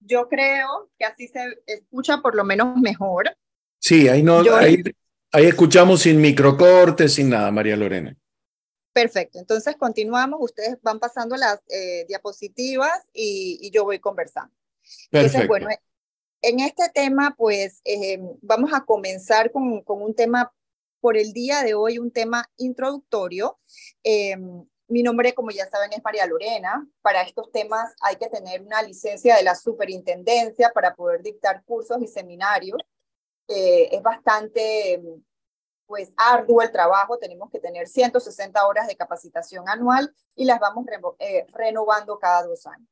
Yo creo que así se escucha por lo menos mejor. Sí, ahí, no, ahí, ahí escuchamos sin microcortes, sin nada, María Lorena. Perfecto, entonces continuamos, ustedes van pasando las eh, diapositivas y, yo voy conversando. Perfecto. bueno, en este tema, pues eh, vamos a comenzar con, con, un tema por el día de hoy, un tema introductorio. Eh, mi nombre, como ya saben, es María Lorena. Para estos temas hay que tener una licencia de la superintendencia para poder dictar cursos y seminarios. es bastante pues arduo el trabajo, tenemos que tener 160 horas de capacitación anual y las vamos eh, renovando cada dos años.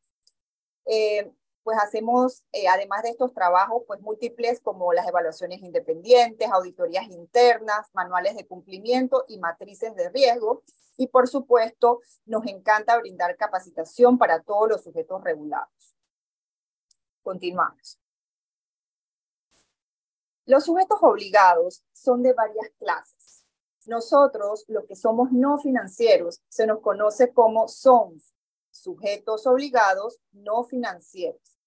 Eh, pues hacemos, eh, además de estos trabajos, pues múltiples como las evaluaciones independientes, auditorías internas, manuales de cumplimiento y matrices de riesgo. Y por supuesto, nos encanta brindar capacitación para todos los sujetos regulados. Continuamos. Los sujetos obligados son de varias clases. Nosotros, los que somos no financieros, se nos conoce como SONS, sujetos obligados no financieros.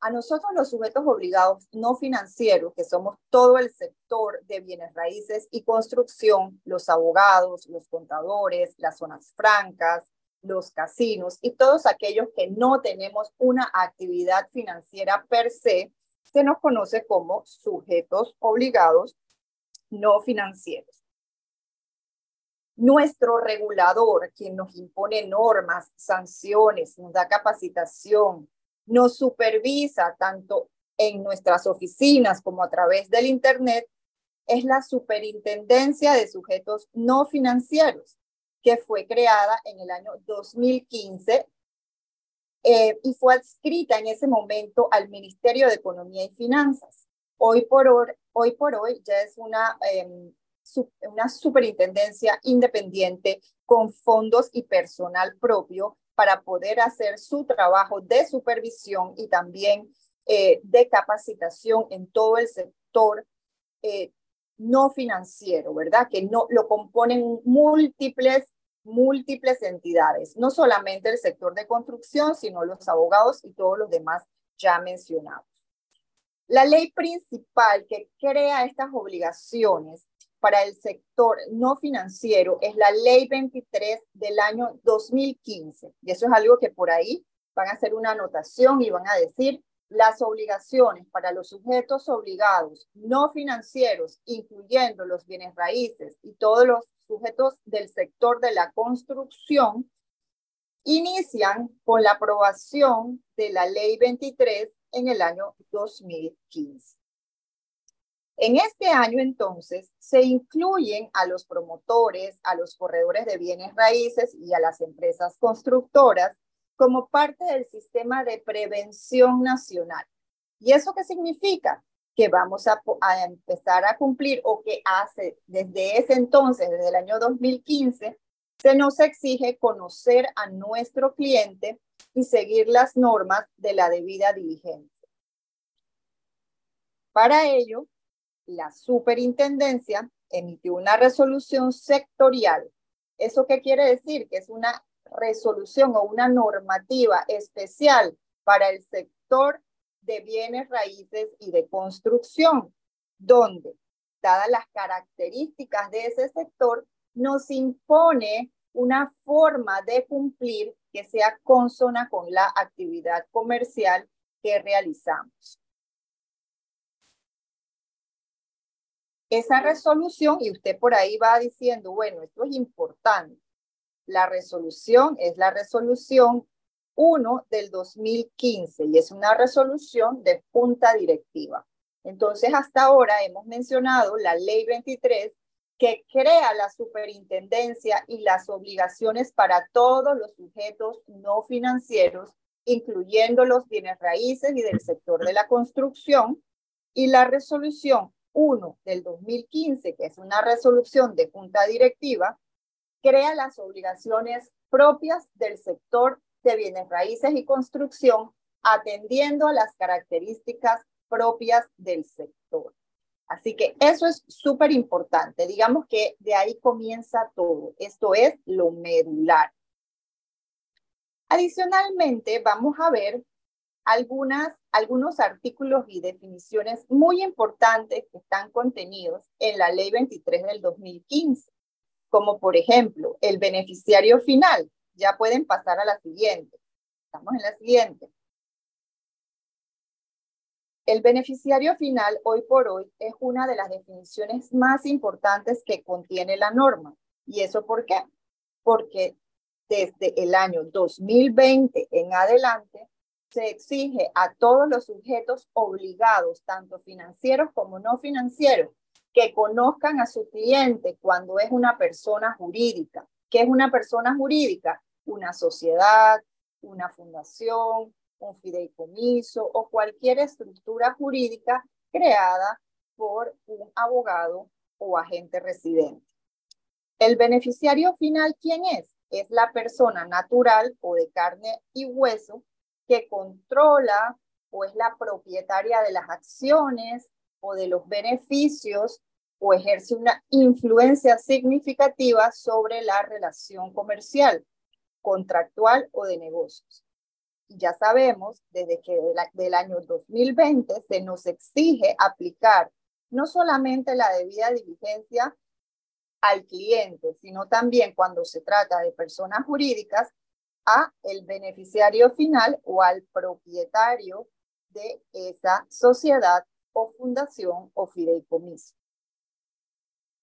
A nosotros los sujetos obligados no financieros, que somos todo el sector de bienes raíces y construcción, los abogados, los contadores, las zonas francas, los casinos y todos aquellos que no tenemos una actividad financiera per se, se nos conoce como sujetos obligados no financieros. Nuestro regulador, quien nos impone normas, sanciones, nos da capacitación, nos supervisa tanto en nuestras oficinas como a través del Internet, es la Superintendencia de Sujetos No Financieros, que fue creada en el año 2015 eh, y fue adscrita en ese momento al Ministerio de Economía y Finanzas. Hoy por hoy, hoy, por hoy ya es una, em, una superintendencia independiente con fondos y personal propio para poder hacer su trabajo de supervisión y también eh, de capacitación en todo el sector eh, no financiero, ¿verdad? Que no lo componen múltiples múltiples entidades, no solamente el sector de construcción, sino los abogados y todos los demás ya mencionados. La ley principal que crea estas obligaciones para el sector no financiero es la ley 23 del año 2015. Y eso es algo que por ahí van a hacer una anotación y van a decir las obligaciones para los sujetos obligados no financieros, incluyendo los bienes raíces y todos los sujetos del sector de la construcción, inician con la aprobación de la Ley 23 en el año 2015. En este año, entonces, se incluyen a los promotores, a los corredores de bienes raíces y a las empresas constructoras como parte del sistema de prevención nacional. ¿Y eso qué significa? Que vamos a, empezar a cumplir o que hace desde ese entonces, desde el año 2015, se nos exige conocer a nuestro cliente y seguir las normas de la debida diligencia. Para ello, la superintendencia emitió una resolución sectorial. ¿Eso qué quiere decir? Que es una resolución o una normativa especial para el sector de bienes raíces y de construcción, donde, dadas las características de ese sector, nos impone una forma de cumplir que sea consona con la actividad comercial que realizamos. Esa resolución, y usted por ahí va diciendo, bueno, esto es importante, la resolución es la resolución 1 del 2015 y es una resolución de junta directiva. Entonces, hasta ahora hemos mencionado la ley 23 que crea la superintendencia y las obligaciones para todos los sujetos no financieros, incluyendo los bienes raíces y del sector de la construcción, y la resolución 1 del 2015, que es una resolución de junta directiva, crea las obligaciones propias del sector de bienes raíces y construcción, atendiendo a las características propias del sector. Así que eso es súper importante. Digamos que de ahí comienza todo. Esto es lo medular. Adicionalmente, vamos a ver algunas, algunos artículos y definiciones muy importantes que están contenidos en la Ley 23 del 2015, como por ejemplo el beneficiario final. Ya pueden pasar a la siguiente. Estamos en la siguiente. El beneficiario final hoy por hoy es una de las definiciones más importantes que contiene la norma. ¿Y eso por qué? Porque desde el año 2020 en adelante se exige a todos los sujetos obligados, tanto financieros como no financieros, que conozcan a su cliente cuando es una persona jurídica. ¿Qué es una persona jurídica? Una sociedad, una fundación, un fideicomiso o cualquier estructura jurídica creada por un abogado o agente residente. El beneficiario final, ¿quién es? Es la persona natural o de carne y hueso controla o es la propietaria de las acciones o de los beneficios o ejerce una influencia significativa sobre la relación comercial, contractual o de negocios. Ya sabemos, desde que del año 2020 se nos exige aplicar no solamente la debida diligencia al cliente, sino también cuando se trata de personas jurídicas, a el beneficiario final o al propietario de esa sociedad o fundación o fideicomiso.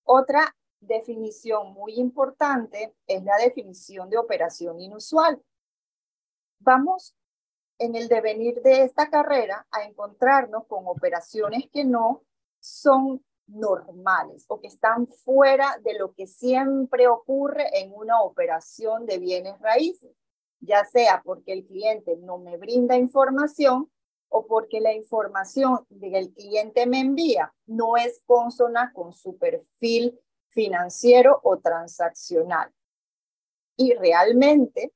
Otra definición muy importante es la definición de operación inusual. Vamos en el devenir de esta carrera a encontrarnos con operaciones que no son normales o que están fuera de lo que siempre ocurre en una operación de bienes raíces, ya sea porque el cliente no me brinda información o porque la información que el cliente me envía no es consona con su perfil financiero o transaccional. Y realmente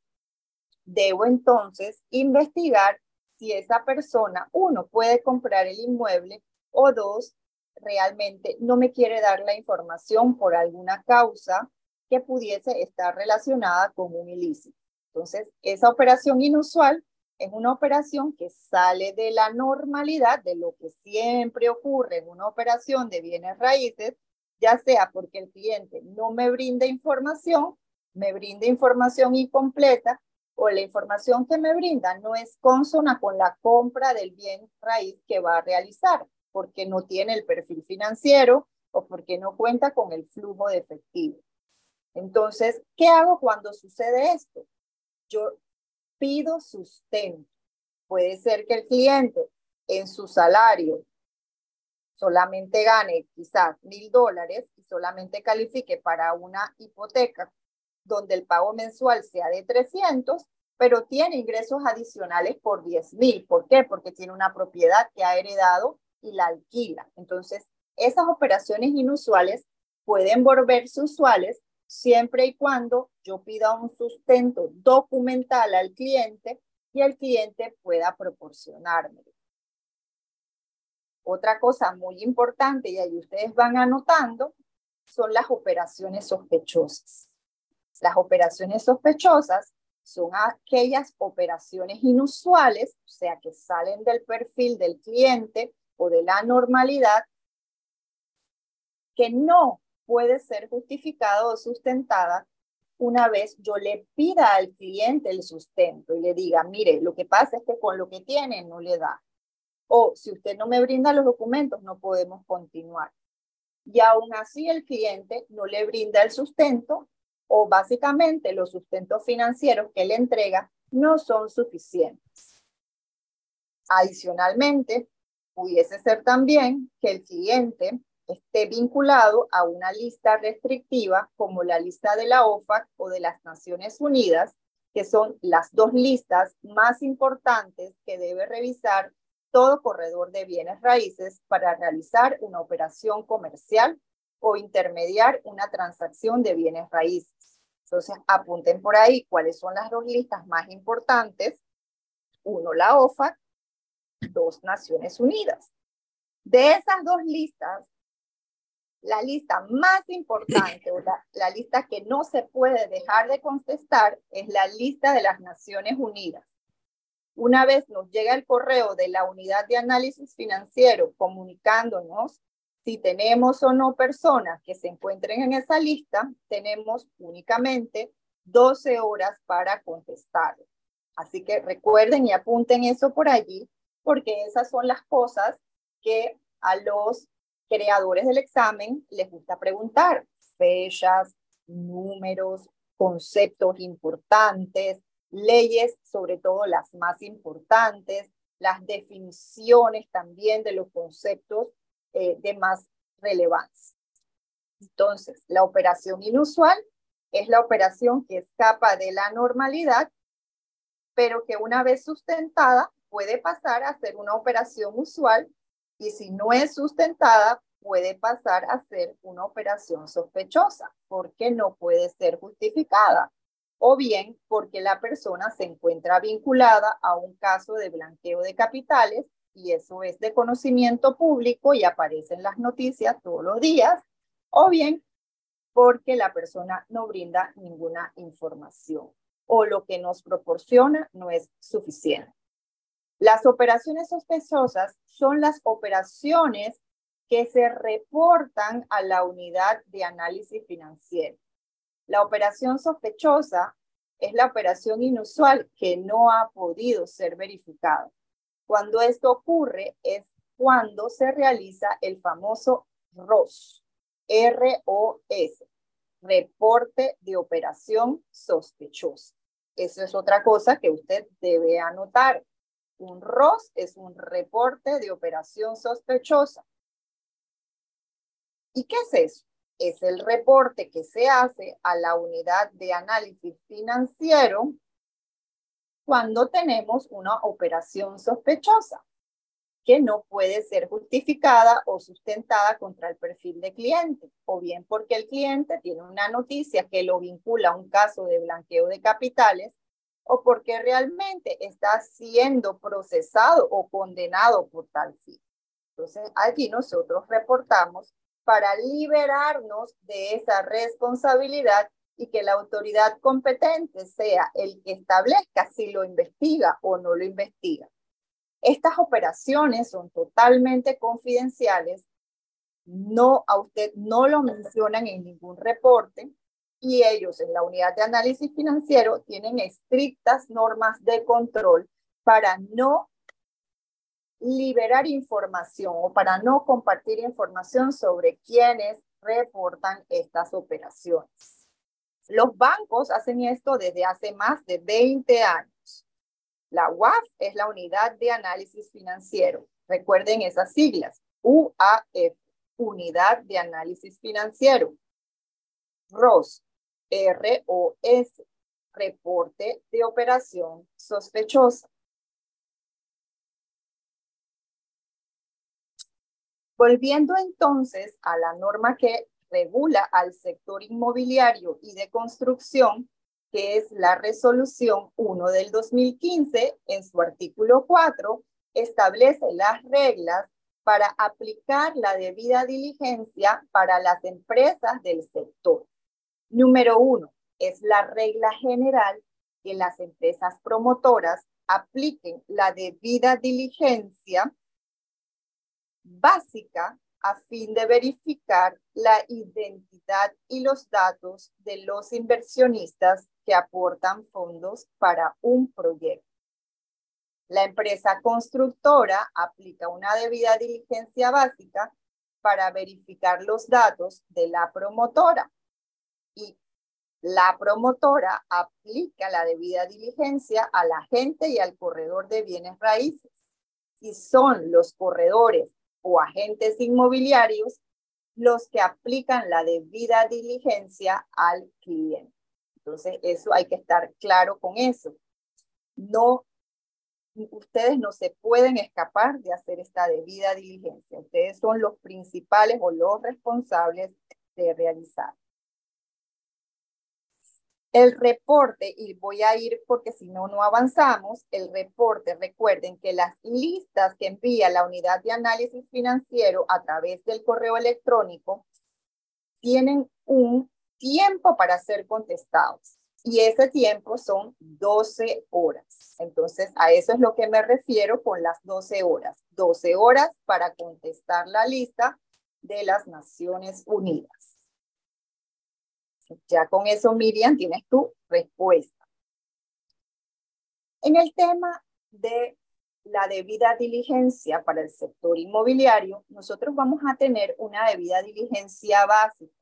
debo entonces investigar si esa persona, uno, puede comprar el inmueble o dos, realmente no me quiere dar la información por alguna causa que pudiese estar relacionada con un ilícito. Entonces, esa operación inusual es una operación que sale de la normalidad, de lo que siempre ocurre en una operación de bienes raíces, ya sea porque el cliente no me brinda información, me brinda información incompleta o la información que me brinda no es consona con la compra del bien raíz que va a realizar, porque no tiene el perfil financiero o porque no cuenta con el flujo de efectivo. Entonces, ¿qué hago cuando sucede esto? Yo pido sustento. Puede ser que el cliente en su salario solamente gane quizás mil dólares y solamente califique para una hipoteca donde el pago mensual sea de 300, pero tiene ingresos adicionales por 10 mil. ¿Por qué? Porque tiene una propiedad que ha heredado y la alquila. Entonces, esas operaciones inusuales pueden volverse usuales siempre y cuando yo pida un sustento documental al cliente y el cliente pueda proporcionarme. Otra cosa muy importante, y ahí ustedes van anotando, son las operaciones sospechosas. Las operaciones sospechosas son aquellas operaciones inusuales, o sea, que salen del perfil del cliente o de la normalidad, que no puede ser justificada o sustentada una vez yo le pida al cliente el sustento y le diga, mire, lo que pasa es que con lo que tiene no le da. O si usted no me brinda los documentos, no podemos continuar. Y aún así el cliente no le brinda el sustento o básicamente los sustentos financieros que le entrega no son suficientes. Adicionalmente, pudiese ser también que el cliente esté vinculado a una lista restrictiva como la lista de la OFAC o de las Naciones Unidas, que son las dos listas más importantes que debe revisar todo corredor de bienes raíces para realizar una operación comercial o intermediar una transacción de bienes raíces. Entonces, apunten por ahí cuáles son las dos listas más importantes. Uno, la OFAC, dos, Naciones Unidas. De esas dos listas, la lista más importante la, la, lista que no se puede dejar de contestar es la lista de las Naciones Unidas. Una vez nos llega el correo de la unidad de análisis financiero comunicándonos si tenemos o no personas que se encuentren en esa lista, tenemos únicamente 12 horas para contestar. Así que recuerden y apunten eso por allí, porque esas son las cosas que a los creadores del examen les gusta preguntar. Fechas, números, conceptos importantes, leyes, sobre todo las más importantes, las definiciones también de los conceptos eh, de más relevancia. Entonces, la operación inusual es la operación que escapa de la normalidad, pero que una vez sustentada puede pasar a ser una operación usual y si no es sustentada puede pasar a ser una operación sospechosa porque no puede ser justificada o bien porque la persona se encuentra vinculada a un caso de blanqueo de capitales y eso es de conocimiento público y aparece en las noticias todos los días, o bien porque la persona no brinda ninguna información o lo que nos proporciona no es suficiente. Las operaciones sospechosas son las operaciones que se reportan a la unidad de análisis financiero. La operación sospechosa es la operación inusual que no ha podido ser verificada. Cuando esto ocurre es cuando se realiza el famoso ROS, R-O-S, reporte de operación sospechosa. Eso es otra cosa que usted debe anotar. Un ROS es un reporte de operación sospechosa. ¿Y qué es eso? Es el reporte que se hace a la unidad de análisis financiero cuando tenemos una operación sospechosa que no puede ser justificada o sustentada contra el perfil de cliente, o bien porque el cliente tiene una noticia que lo vincula a un caso de blanqueo de capitales, o porque realmente está siendo procesado o condenado por tal fin. Entonces, allí nosotros reportamos para liberarnos de esa responsabilidad y que la autoridad competente sea el que establezca si lo investiga o no lo investiga. Estas operaciones son totalmente confidenciales, no a usted no lo mencionan en ningún reporte y ellos en la unidad de análisis financiero tienen estrictas normas de control para no liberar información o para no compartir información sobre quienes reportan estas operaciones. Los bancos hacen esto desde hace más de 20 años. La UAF es la Unidad de Análisis Financiero. Recuerden esas siglas. UAF, Unidad de Análisis Financiero. ROS, R-O-S, Reporte de Operación Sospechosa. Volviendo entonces a la norma que regula al sector inmobiliario y de construcción, que es la resolución 1 del 2015, en su artículo 4, establece las reglas para aplicar la debida diligencia para las empresas del sector. Número uno, es la regla general que las empresas promotoras apliquen la debida diligencia básica a fin de verificar la identidad y los datos de los inversionistas que aportan fondos para un proyecto. La empresa constructora aplica una debida diligencia básica para verificar los datos de la promotora y la promotora aplica la debida diligencia al agente y al corredor de bienes raíces. Y son los corredores o agentes inmobiliarios los que aplican la debida diligencia al cliente. Entonces, eso hay que estar claro con eso. No, ustedes no se pueden escapar de hacer esta debida diligencia. Ustedes son los principales o los responsables de realizar. El reporte, y voy a ir porque si no, no avanzamos, el reporte, recuerden que las listas que envía la unidad de análisis financiero a través del correo electrónico tienen un tiempo para ser contestados. y ese tiempo son 12 horas. Entonces, a eso es lo que me refiero con las 12 horas. 12 horas para contestar la lista de las Naciones Unidas. Ya con eso, Miriam, tienes tu respuesta. En el tema de la debida diligencia para el sector inmobiliario, nosotros vamos a tener una debida diligencia básica.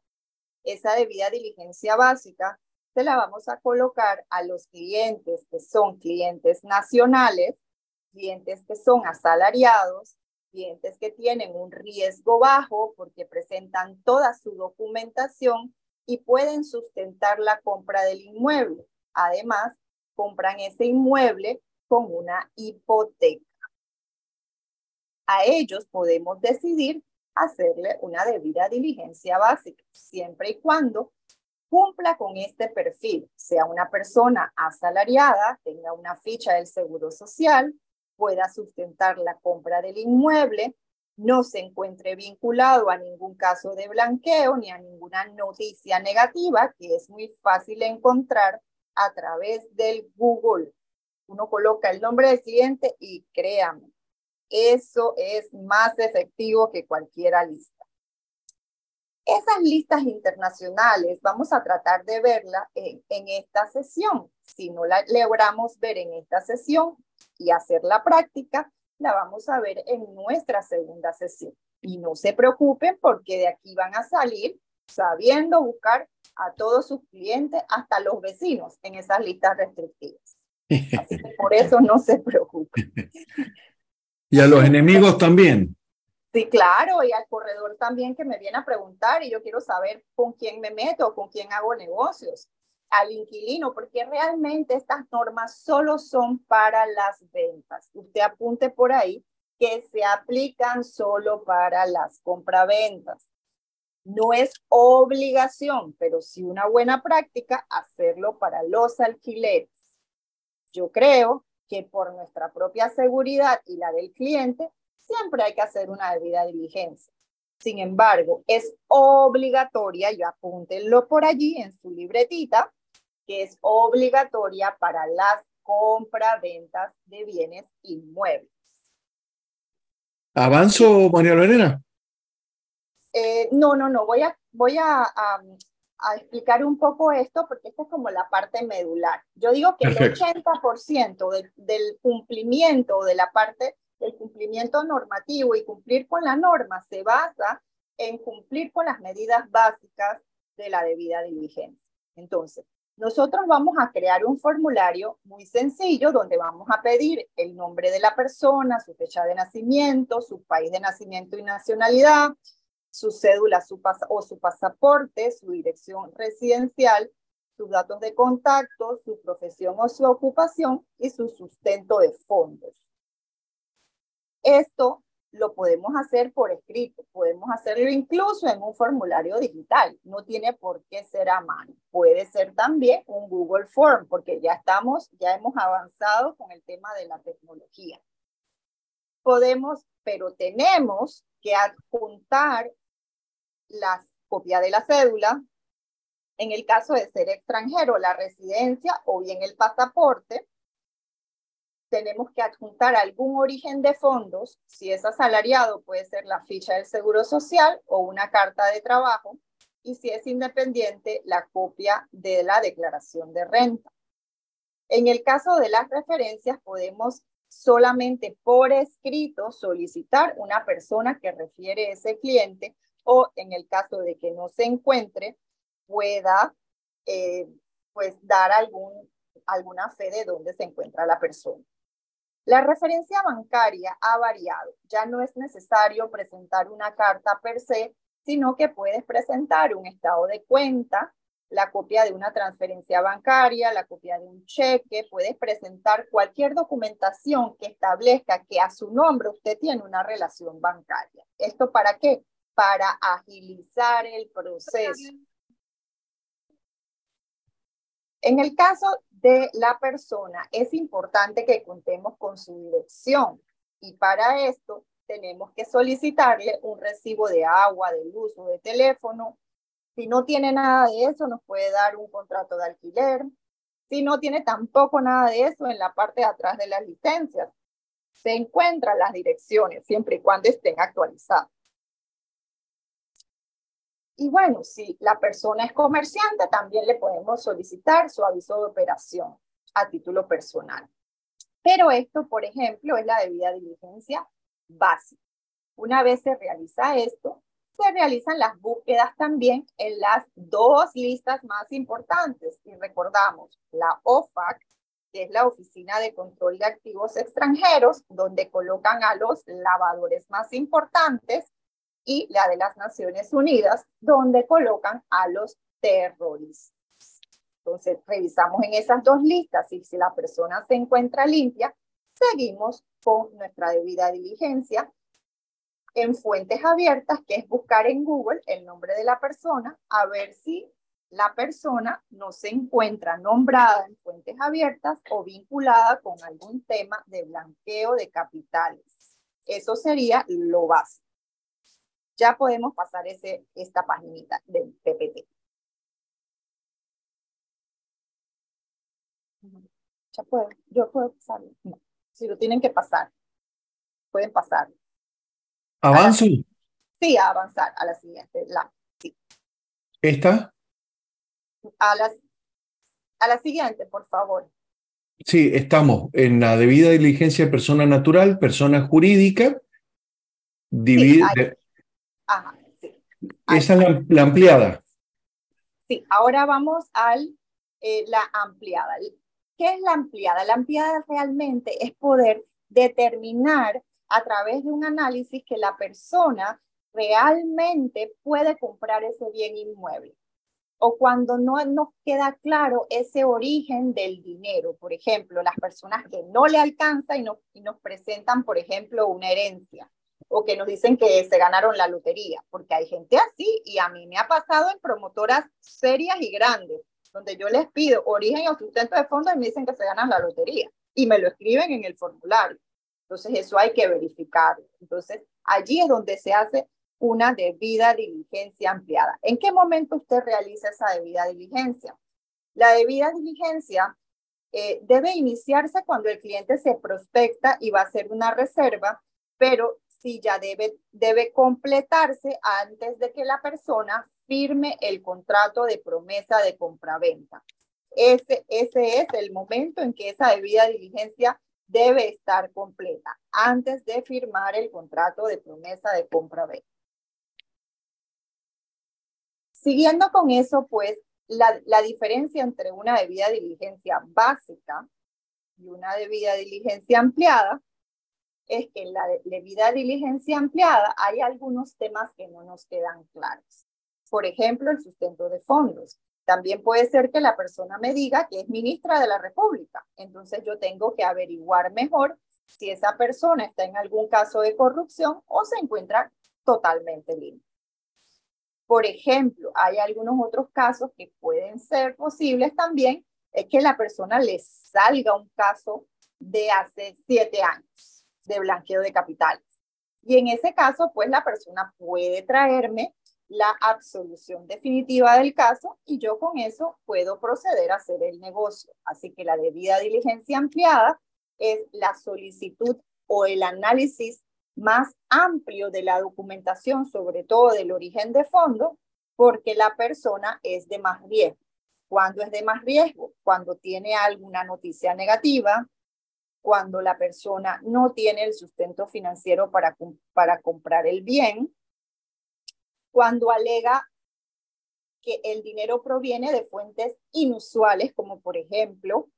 Esa debida diligencia básica se la vamos a colocar a los clientes que son clientes nacionales, clientes que son asalariados, clientes que tienen un riesgo bajo porque presentan toda su documentación y pueden sustentar la compra del inmueble. Además, compran ese inmueble con una hipoteca. A ellos podemos decidir hacerle una debida diligencia básica, siempre y cuando cumpla con este perfil, sea una persona asalariada, tenga una ficha del Seguro Social, pueda sustentar la compra del inmueble, no se encuentre vinculado a ningún caso de blanqueo ni a ninguna noticia negativa que es muy fácil encontrar a través del Google uno coloca el nombre del cliente y créame, eso es más efectivo que cualquiera lista. Esas listas internacionales vamos a tratar de verla en, en esta sesión. Si no la logramos ver en esta sesión y hacer la práctica, la vamos a ver en nuestra segunda sesión. Y no se preocupen porque de aquí van a salir sabiendo buscar a todos sus clientes, hasta los vecinos, en esas listas restrictivas por eso no se preocupe. Y a los enemigos también. Sí, claro, y al corredor también que me viene a preguntar y yo quiero saber con quién me meto, con quién hago negocios, al inquilino, porque realmente estas normas solo son para las ventas. Usted apunte por ahí que se aplican solo para las compraventas. No es obligación, pero sí una buena práctica hacerlo para los alquileres. Yo creo que por nuestra propia seguridad y la del cliente, siempre hay que hacer una debida diligencia. Sin embargo, es obligatoria, y apúntenlo por allí en su libretita, que es obligatoria para las compra-ventas de bienes inmuebles. ¿Avanzo, María Lorena? Eh, no, no, no, voy a, voy a, a explicar un poco esto porque esta es como la parte medular. Yo digo que el 80% del, del cumplimiento de la parte del cumplimiento normativo y cumplir con la norma se basa en cumplir con las medidas básicas de la debida diligencia. Entonces, nosotros vamos a crear un formulario muy sencillo donde vamos a pedir el nombre de la persona, su fecha de nacimiento, su país de nacimiento y nacionalidad, su cédula su o su pasaporte, su dirección residencial, sus datos de contacto, su profesión o su ocupación y su sustento de fondos. Esto lo podemos hacer por escrito, podemos hacerlo incluso en un formulario digital, no tiene por qué ser a mano. Puede ser también un Google Form, porque ya estamos, ya hemos avanzado con el tema de la tecnología. Podemos, pero tenemos que adjuntar la copia de la cédula, en el caso de ser extranjero, la residencia o bien el pasaporte, tenemos que adjuntar algún origen de fondos. Si es asalariado, puede ser la ficha del Seguro Social o una carta de trabajo. Y si es independiente, la copia de la declaración de renta. En el caso de las referencias, podemos solamente por escrito solicitar una persona que refiere ese cliente o en el caso de que no se encuentre, pueda eh, pues dar algún, alguna fe de dónde se encuentra la persona. La referencia bancaria ha variado. Ya no es necesario presentar una carta per se, sino que puedes presentar un estado de cuenta, la copia de una transferencia bancaria, la copia de un cheque, puedes presentar cualquier documentación que establezca que a su nombre usted tiene una relación bancaria. ¿Esto para qué? para agilizar el proceso. En el caso de la persona, es importante que contemos con su dirección y para esto tenemos que solicitarle un recibo de agua, de luz o de teléfono. Si no tiene nada de eso, nos puede dar un contrato de alquiler, Si no tiene tampoco nada de eso en la parte de atrás de las licencias, se encuentran las direcciones siempre y cuando estén actualizadas. Y bueno, si la persona es comerciante, también le podemos solicitar su aviso de operación a título personal. Pero esto, por ejemplo, es la debida diligencia básica. Una vez se realiza esto, se realizan las búsquedas también en las dos listas más importantes. Y recordamos, la OFAC, que es la Oficina de Control de Activos Extranjeros, donde colocan a los lavadores más importantes, y la de las Naciones Unidas, donde colocan a los terroristas. Entonces, revisamos en esas dos listas y si la persona se encuentra limpia, seguimos con nuestra debida diligencia en fuentes abiertas, que es buscar en Google el nombre de la persona, a ver si la persona no se encuentra nombrada en fuentes abiertas o vinculada con algún tema de blanqueo de capitales. Eso sería lo básico. Ya podemos pasar ese, esta paginita del PPT. Ya puedo, yo puedo pasarlo. si lo tienen que pasar, pueden pasar. ¿Avanzo? sí, a avanzar a la siguiente. La, sí. ¿Esta? A, las, a la siguiente, por favor. Sí, estamos en la debida diligencia de persona natural, persona jurídica. Divide, Ajá, sí. Esa es la, ampliada. Sí, ahora vamos a eh, la ampliada. ¿Qué es la ampliada? La ampliada realmente es poder determinar a través de un análisis que la persona realmente puede comprar ese bien inmueble o cuando no nos queda claro ese origen del dinero. Por ejemplo, las personas que no le alcanza y, y nos presentan, por ejemplo, una herencia o que nos dicen que se ganaron la lotería, porque hay gente así y a mí me ha pasado en promotoras serias y grandes, donde yo les pido origen o sustento de fondos y me dicen que se ganan la lotería y me lo escriben en el formulario. Entonces, eso hay que verificarlo. Entonces, allí es donde se hace una debida diligencia ampliada. ¿En qué momento usted realiza esa debida diligencia? La debida diligencia eh, debe iniciarse cuando el cliente se prospecta y va a hacer una reserva, pero ya debe, debe completarse antes de que la persona firme el contrato de promesa de compraventa. Ese, ese es el momento en que esa debida diligencia debe estar completa antes de firmar el contrato de promesa de compra-venta. Siguiendo con eso, pues, la, la diferencia entre una debida diligencia básica y una debida diligencia ampliada es que en la debida diligencia ampliada hay algunos temas que no nos quedan claros. Por ejemplo, el sustento de fondos. También puede ser que la persona me diga que es ministra de la República. Entonces yo tengo que averiguar mejor si esa persona está en algún caso de corrupción o se encuentra totalmente limpia. Por ejemplo, hay algunos otros casos que pueden ser posibles también, es que la persona le salga un caso de hace siete años de blanqueo de capitales. Y en ese caso, pues la persona puede traerme la absolución definitiva del caso y yo con eso puedo proceder a hacer el negocio. Así que la debida diligencia ampliada es la solicitud o el análisis más amplio de la documentación, sobre todo del origen de fondo, porque la persona es de más riesgo. ¿Cuándo es de más riesgo? Cuando tiene alguna noticia negativa, cuando la persona no tiene el sustento financiero para, para comprar el bien, cuando alega que el dinero proviene de fuentes inusuales, como por ejemplo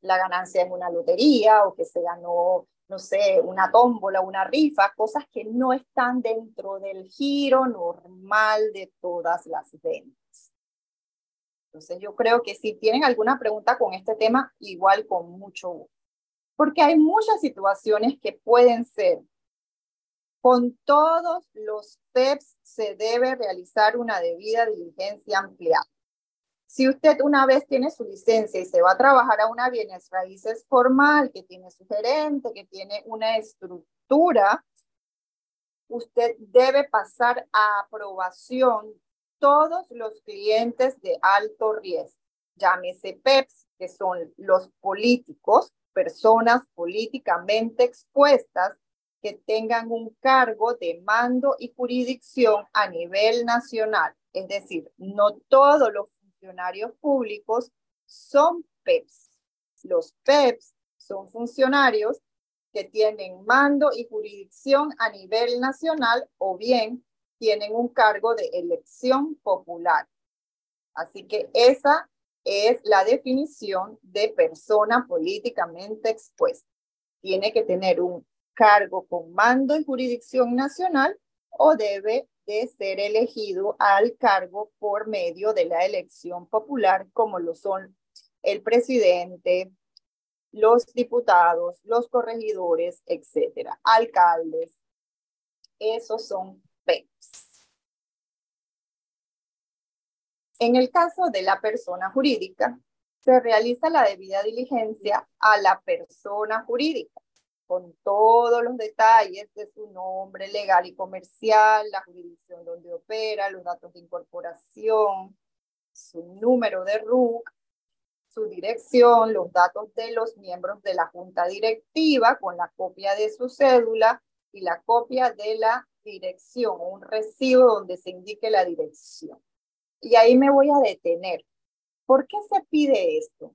la ganancia en una lotería o que se ganó, no sé, una tómbola, una rifa, cosas que no están dentro del giro normal de todas las ventas. Entonces yo creo que si tienen alguna pregunta con este tema, igual con mucho gusto. Porque hay muchas situaciones que pueden ser con todos los PEPs se debe realizar una debida diligencia ampliada. Si usted una vez tiene su licencia y se va a trabajar a una bienes raíces formal, que tiene su gerente, que tiene una estructura, usted debe pasar a aprobación todos los clientes de alto riesgo, llámese PEPs, que son los políticos, personas políticamente expuestas que tengan un cargo de mando y jurisdicción a nivel nacional. Es decir, no todos los funcionarios públicos son PEPs. Los PEPs son funcionarios que tienen mando y jurisdicción a nivel nacional o bien tienen un cargo de elección popular. Así que esa es la definición de persona políticamente expuesta. Tiene que tener un cargo con mando y jurisdicción nacional o debe de ser elegido al cargo por medio de la elección popular, como lo son el presidente, los diputados, los corregidores, etcétera, alcaldes. Esos son PEPs. En el caso de la persona jurídica, se realiza la debida diligencia a la persona jurídica, con todos los detalles de su nombre legal y comercial, la jurisdicción donde opera, los datos de incorporación, su número de RUC, su dirección, los datos de los miembros de la junta directiva con la copia de su cédula y la copia de la dirección, un recibo donde se indique la dirección. Y ahí me voy a detener. ¿Por qué se pide esto?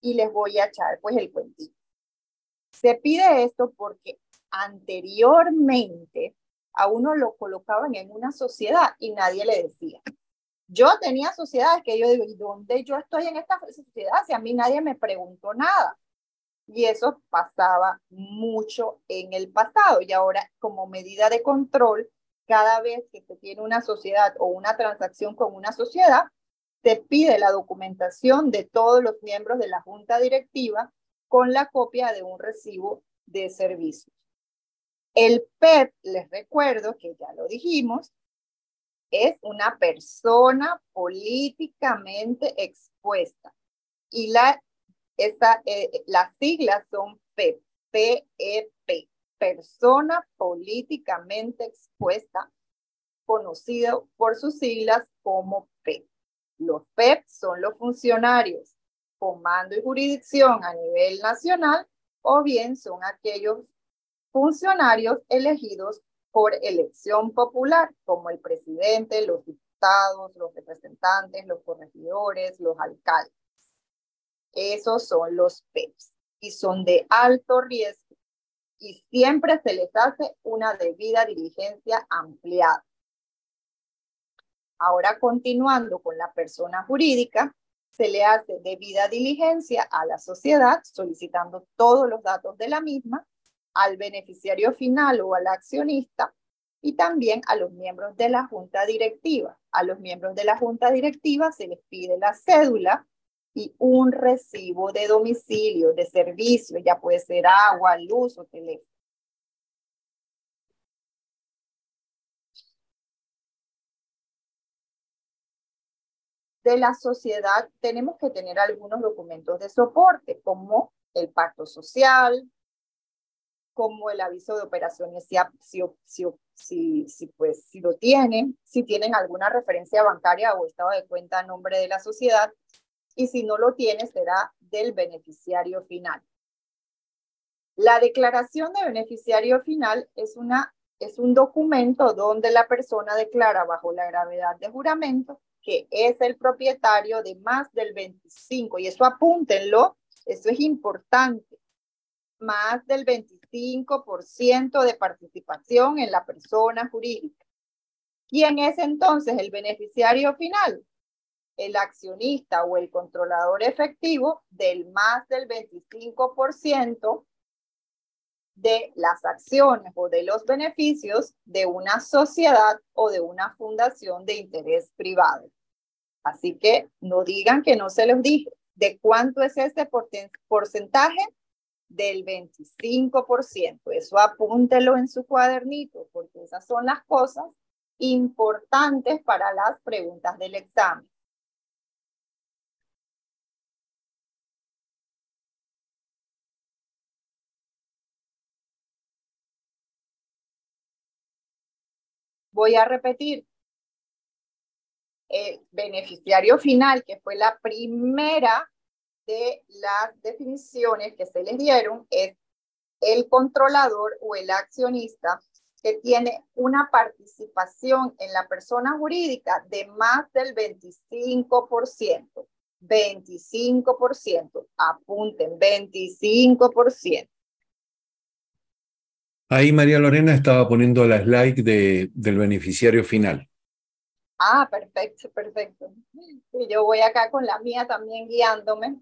Y les voy a echar pues el cuentito. Se pide esto porque anteriormente a uno lo colocaban en una sociedad y nadie le decía. Yo tenía sociedades que yo digo, ¿y dónde yo estoy en esta sociedad si a mí nadie me preguntó nada? Y eso pasaba mucho en el pasado y ahora como medida de control, cada vez que se tiene una sociedad o una transacción con una sociedad, se pide la documentación de todos los miembros de la junta directiva con la copia de un recibo de servicios. El PEP, les recuerdo que ya lo dijimos, es una persona políticamente expuesta. Y la, eh, las siglas son PEP, PEP, persona políticamente expuesta, conocido por sus siglas como PEP. Los PEP son los funcionarios con mando y jurisdicción a nivel nacional o bien son aquellos funcionarios elegidos por elección popular, como el presidente, los diputados, los representantes, los corregidores, los alcaldes. Esos son los PEPs y son de alto riesgo y siempre se les hace una debida diligencia ampliada. Ahora continuando con la persona jurídica, se le hace debida diligencia a la sociedad solicitando todos los datos de la misma al beneficiario final o al accionista y también a los miembros de la junta directiva. A los miembros de la junta directiva se les pide la cédula y un recibo de domicilio, de servicio, ya puede ser agua, luz o teléfono. De la sociedad tenemos que tener algunos documentos de soporte, como el pacto social, como el aviso de operaciones, si, si, si, si, pues, si lo tienen, si tienen alguna referencia bancaria o estado de cuenta a nombre de la sociedad, y si no lo tiene, será del beneficiario final. La declaración de beneficiario final es, una, es un documento donde la persona declara bajo la gravedad de juramento que es el propietario de más del 25, y eso apúntenlo, eso es importante, más del 25% de participación en la persona jurídica. ¿Quién es entonces el beneficiario final? El accionista o el controlador efectivo del más del 25% de las acciones o de los beneficios de una sociedad o de una fundación de interés privado. Así que no digan que no se los dije. ¿De cuánto es ese porcentaje? del 25%. Eso apúntelo en su cuadernito, porque esas son las cosas importantes para las preguntas del examen. Voy a repetir. El beneficiario final, que fue la primera de las definiciones que se les dieron es el controlador o el accionista que tiene una participación en la persona jurídica de más del 25%. 25%. Apunten, 25%. Ahí María Lorena estaba poniendo la slide de, del beneficiario final. Ah, perfecto, perfecto. Y yo voy acá con la mía también guiándome.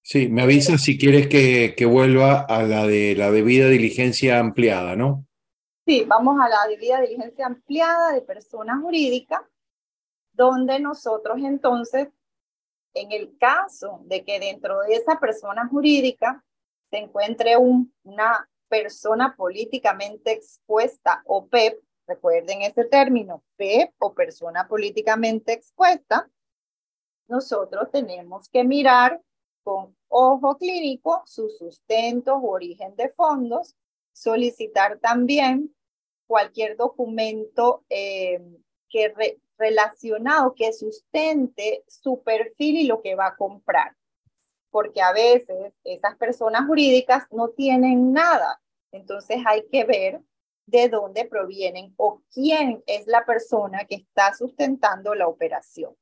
Sí, me avisa si quieres que, que, vuelva a la de la debida diligencia ampliada, ¿no? Sí, vamos a la debida diligencia ampliada de persona jurídica, donde nosotros entonces, en el caso de que dentro de esa persona jurídica se encuentre un, una persona políticamente expuesta o PEP, recuerden ese término, PEP o persona políticamente expuesta, nosotros tenemos que mirar con ojo clínico su sustento u origen de fondos, solicitar también cualquier documento eh, que relacionado que sustente su perfil y lo que va a comprar. Porque a veces esas personas jurídicas no tienen nada. Entonces hay que ver de dónde provienen o quién es la persona que está sustentando la operación.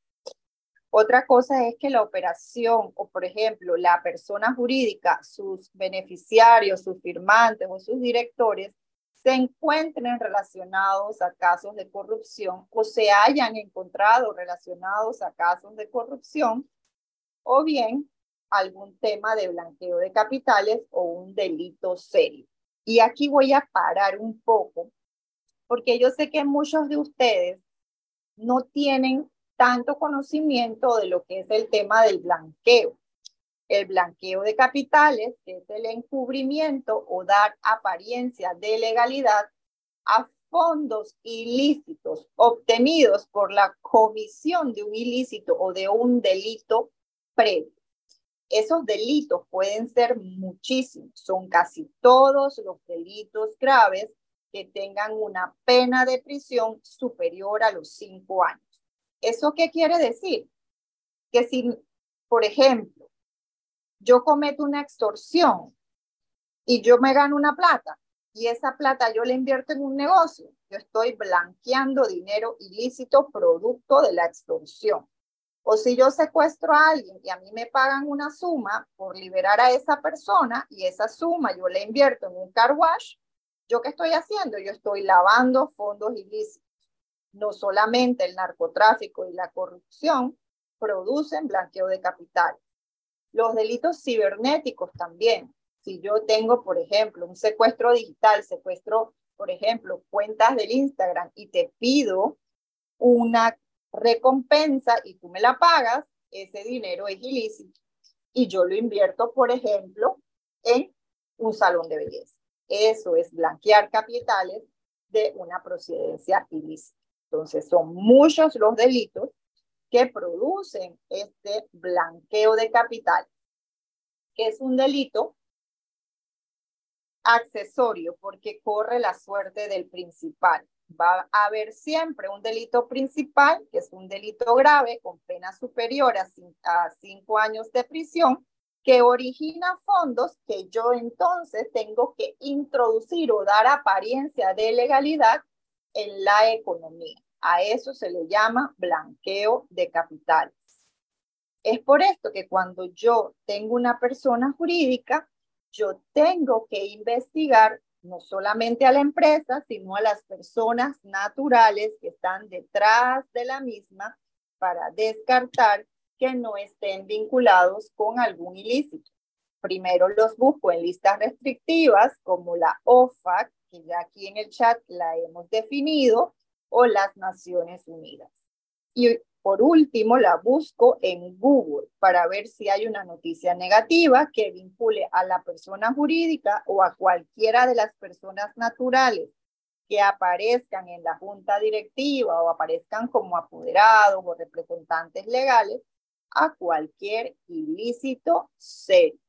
Otra cosa es que la operación o, por ejemplo, la persona jurídica, sus beneficiarios, sus firmantes o sus directores se encuentren relacionados a casos de corrupción o se hayan encontrado relacionados a casos de corrupción o bien algún tema de blanqueo de capitales o un delito serio. Y aquí voy a parar un poco porque yo sé que muchos de ustedes no tienen tanto conocimiento de lo que es el tema del blanqueo. El blanqueo de capitales es el encubrimiento o dar apariencia de legalidad a fondos ilícitos obtenidos por la comisión de un ilícito o de un delito previo. Esos delitos pueden ser muchísimos, son casi todos los delitos graves que tengan una pena de prisión superior a los cinco años. ¿Eso qué quiere decir? Que si, por ejemplo, yo cometo una extorsión y yo me gano una plata y esa plata yo la invierto en un negocio, yo estoy blanqueando dinero ilícito producto de la extorsión. O si yo secuestro a alguien y a mí me pagan una suma por liberar a esa persona y esa suma yo la invierto en un car wash, ¿yo qué estoy haciendo? Yo estoy lavando fondos ilícitos no solamente el narcotráfico y la corrupción producen blanqueo de capital. Los delitos cibernéticos también. Si yo tengo, por ejemplo, un secuestro digital, secuestro, por ejemplo, cuentas del Instagram y te pido una recompensa y tú me la pagas, ese dinero es ilícito. Y yo lo invierto, por ejemplo, en un salón de belleza. Eso es blanquear capitales de una procedencia ilícita. Entonces, son muchos los delitos que producen este blanqueo de capital, que es un delito accesorio porque corre la suerte del principal. Va a haber siempre un delito principal, que es un delito grave con pena superior a cinco años de prisión, que origina fondos que yo entonces tengo que introducir o dar apariencia de legalidad en la economía. A eso se le llama blanqueo de capitales. Es por esto que cuando yo tengo una persona jurídica, yo tengo que investigar no solamente a la empresa, sino a las personas naturales que están detrás de la misma para descartar que no estén vinculados con algún ilícito. Primero los busco en listas restrictivas como la OFAC, que ya aquí en el chat la hemos definido, o las Naciones Unidas. Y por último, la busco en Google para ver si hay una noticia negativa que vincule a la persona jurídica o a cualquiera de las personas naturales que aparezcan en la junta directiva o aparezcan como apoderados o representantes legales a cualquier ilícito serio.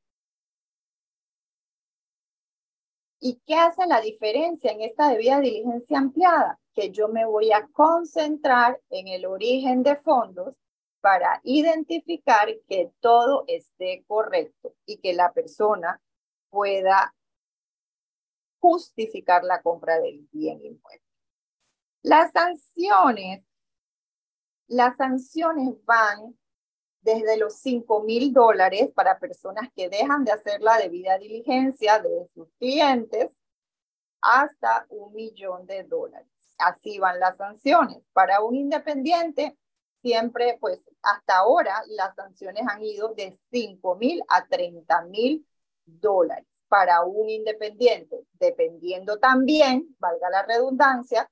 ¿Y qué hace la diferencia en esta debida diligencia ampliada? Que yo me voy a concentrar en el origen de fondos para identificar que todo esté correcto y que la persona pueda justificar la compra del bien inmueble. Las sanciones, las sanciones van desde los 5 mil dólares para personas que dejan de hacer la debida diligencia de sus clientes hasta un millón de dólares. Así van las sanciones. Para un independiente, siempre, pues hasta ahora las sanciones han ido de 5 mil a 30 mil dólares para un independiente, dependiendo también, valga la redundancia,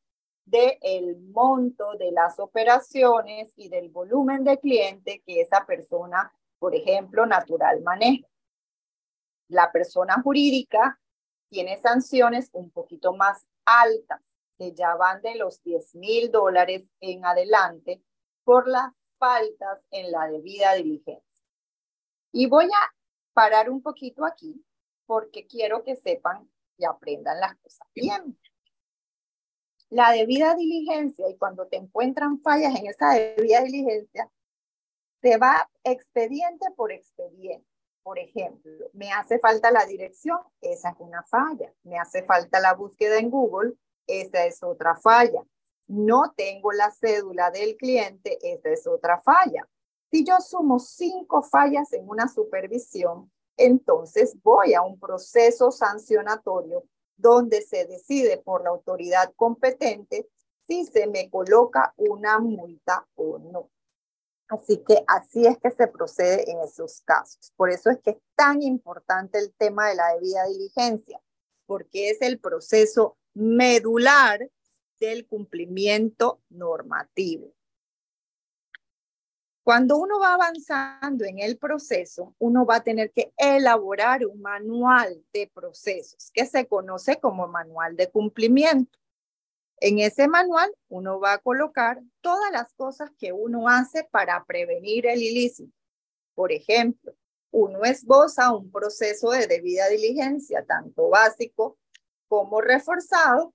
del el monto de las operaciones y del volumen de cliente que esa persona, por ejemplo, natural maneja. La persona jurídica tiene sanciones un poquito más altas, que ya van de los 10 mil dólares en adelante por las faltas en la debida diligencia. Y voy a parar un poquito aquí porque quiero que sepan y aprendan las cosas bien. La debida diligencia y cuando te encuentran fallas en esa debida diligencia, te va expediente por expediente. Por ejemplo, me hace falta la dirección, esa es una falla. Me hace falta la búsqueda en Google, esa es otra falla. No tengo la cédula del cliente, esa es otra falla. Si yo sumo cinco fallas en una supervisión, entonces voy a un proceso sancionatorio donde se decide por la autoridad competente si se me coloca una multa o no. Así que así es que se procede en esos casos. Por eso es que es tan importante el tema de la debida diligencia, porque es el proceso medular del cumplimiento normativo. Cuando uno va avanzando en el proceso, uno va a tener que elaborar un manual de procesos que se conoce como manual de cumplimiento. En ese manual uno va a colocar todas las cosas que uno hace para prevenir el ilícito. Por ejemplo, uno esboza un proceso de debida diligencia, tanto básico como reforzado,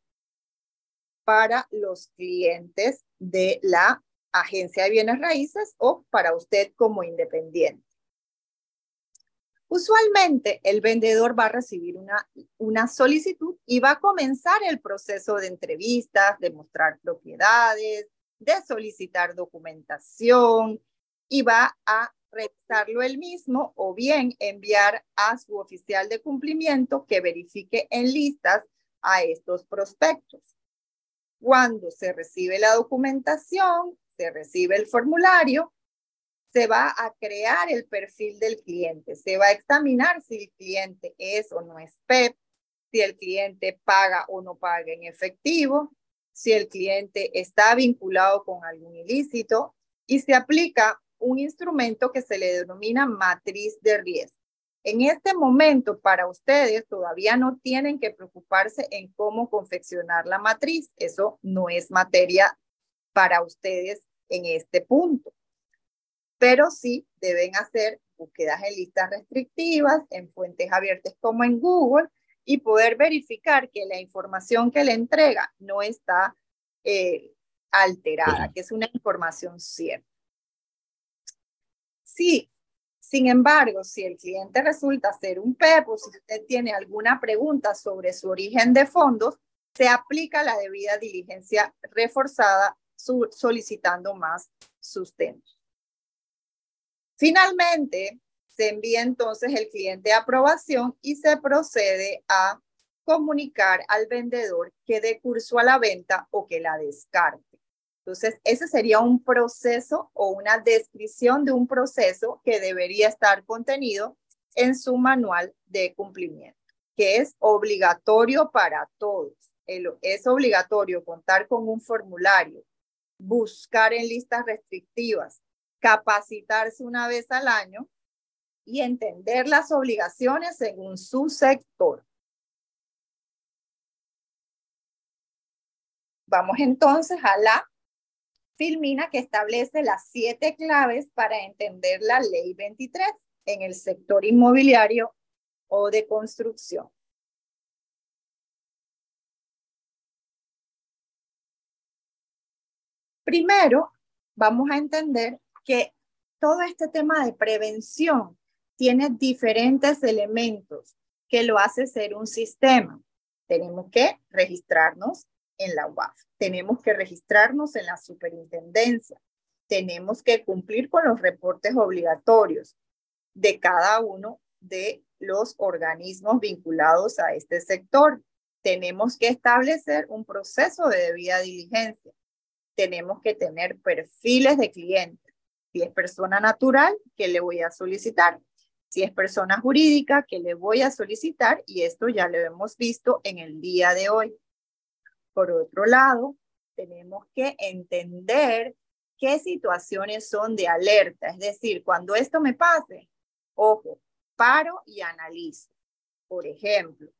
para los clientes de la agencia de bienes raíces o para usted como independiente. Usualmente el vendedor va a recibir una, una solicitud y va a comenzar el proceso de entrevistas, de mostrar propiedades, de solicitar documentación y va a revisarlo él mismo o bien enviar a su oficial de cumplimiento que verifique en listas a estos prospectos. Cuando se recibe la documentación, se recibe el formulario, se va a crear el perfil del cliente, se va a examinar si el cliente es o no es PEP, si el cliente paga o no paga en efectivo, si el cliente está vinculado con algún ilícito y se aplica un instrumento que se le denomina matriz de riesgo. En este momento, para ustedes, todavía no tienen que preocuparse en cómo confeccionar la matriz. Eso no es materia para ustedes en este punto. Pero sí deben hacer búsquedas en listas restrictivas, en fuentes abiertas como en Google, y poder verificar que la información que le entrega no está eh, alterada, que es una información cierta. Sí, sin embargo, si el cliente resulta ser un PEP o si usted tiene alguna pregunta sobre su origen de fondos, se aplica la debida diligencia reforzada solicitando más sustento. Finalmente, se envía entonces el cliente a aprobación y se procede a comunicar al vendedor que dé curso a la venta o que la descarte. Entonces, ese sería un proceso o una descripción de un proceso que debería estar contenido en su manual de cumplimiento, que es obligatorio para todos. es obligatorio contar con un formulario buscar en listas restrictivas, capacitarse una vez al año y entender las obligaciones según su sector. Vamos entonces a la filmina que establece las siete claves para entender la ley 23 en el sector inmobiliario o de construcción. Primero, vamos a entender que todo este tema de prevención tiene diferentes elementos que lo hace ser un sistema. Tenemos que registrarnos en la UAF, tenemos que registrarnos en la superintendencia, tenemos que cumplir con los reportes obligatorios de cada uno de los organismos vinculados a este sector. Tenemos que establecer un proceso de debida diligencia. Tenemos que tener perfiles de clientes. Si es persona natural, ¿qué le voy a solicitar? Si es persona jurídica, ¿qué le voy a solicitar? Y esto ya lo hemos visto en el día de hoy. Por otro lado, tenemos que entender qué situaciones son de alerta. Es decir, cuando esto me pase, ojo, paro y analizo. Por ejemplo,